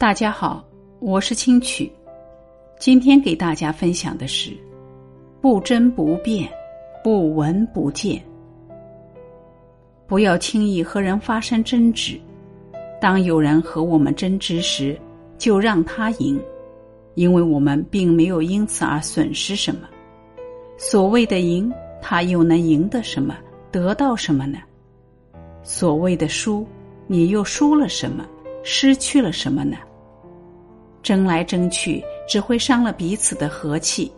大家好，我是清曲，今天给大家分享的是：不争不辩，不闻不见。不要轻易和人发生争执。当有人和我们争执时，就让他赢，因为我们并没有因此而损失什么。所谓的赢，他又能赢得什么，得到什么呢？所谓的输，你又输了什么，失去了什么呢？争来争去，只会伤了彼此的和气，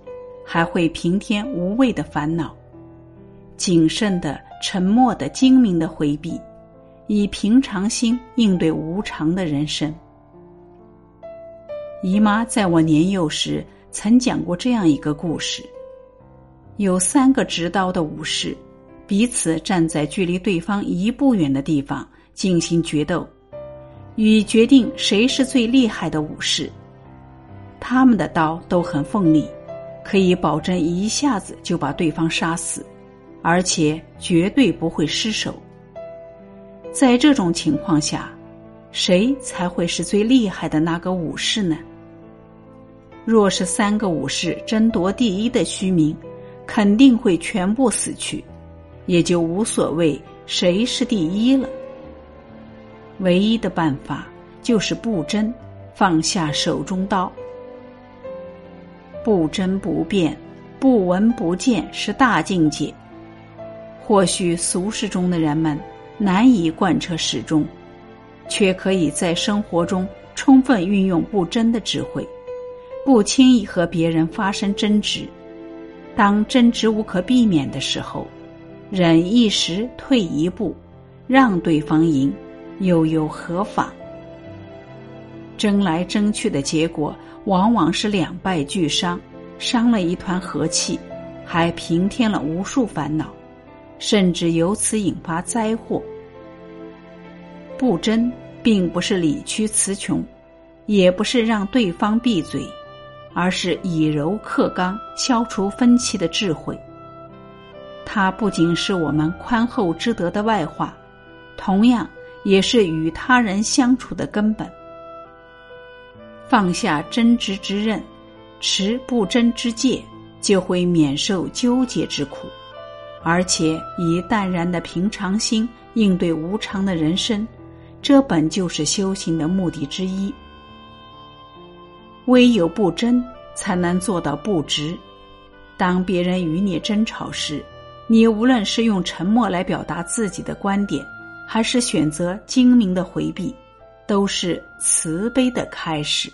还会平添无谓的烦恼。谨慎的、沉默的、精明的回避，以平常心应对无常的人生。姨妈在我年幼时曾讲过这样一个故事：有三个执刀的武士，彼此站在距离对方一步远的地方进行决斗。以决定谁是最厉害的武士。他们的刀都很锋利，可以保证一下子就把对方杀死，而且绝对不会失手。在这种情况下，谁才会是最厉害的那个武士呢？若是三个武士争夺第一的虚名，肯定会全部死去，也就无所谓谁是第一了。唯一的办法就是不争，放下手中刀，不争不辩，不闻不见是大境界。或许俗世中的人们难以贯彻始终，却可以在生活中充分运用不争的智慧，不轻易和别人发生争执。当争执无可避免的时候，忍一时，退一步，让对方赢。又有何妨？争来争去的结果，往往是两败俱伤，伤了一团和气，还平添了无数烦恼，甚至由此引发灾祸。不争，并不是理屈词穷，也不是让对方闭嘴，而是以柔克刚，消除分歧的智慧。它不仅是我们宽厚之德的外化，同样。也是与他人相处的根本。放下争执之刃，持不争之戒，就会免受纠结之苦，而且以淡然的平常心应对无常的人生，这本就是修行的目的之一。唯有不争，才能做到不执。当别人与你争吵时，你无论是用沉默来表达自己的观点。还是选择精明的回避，都是慈悲的开始。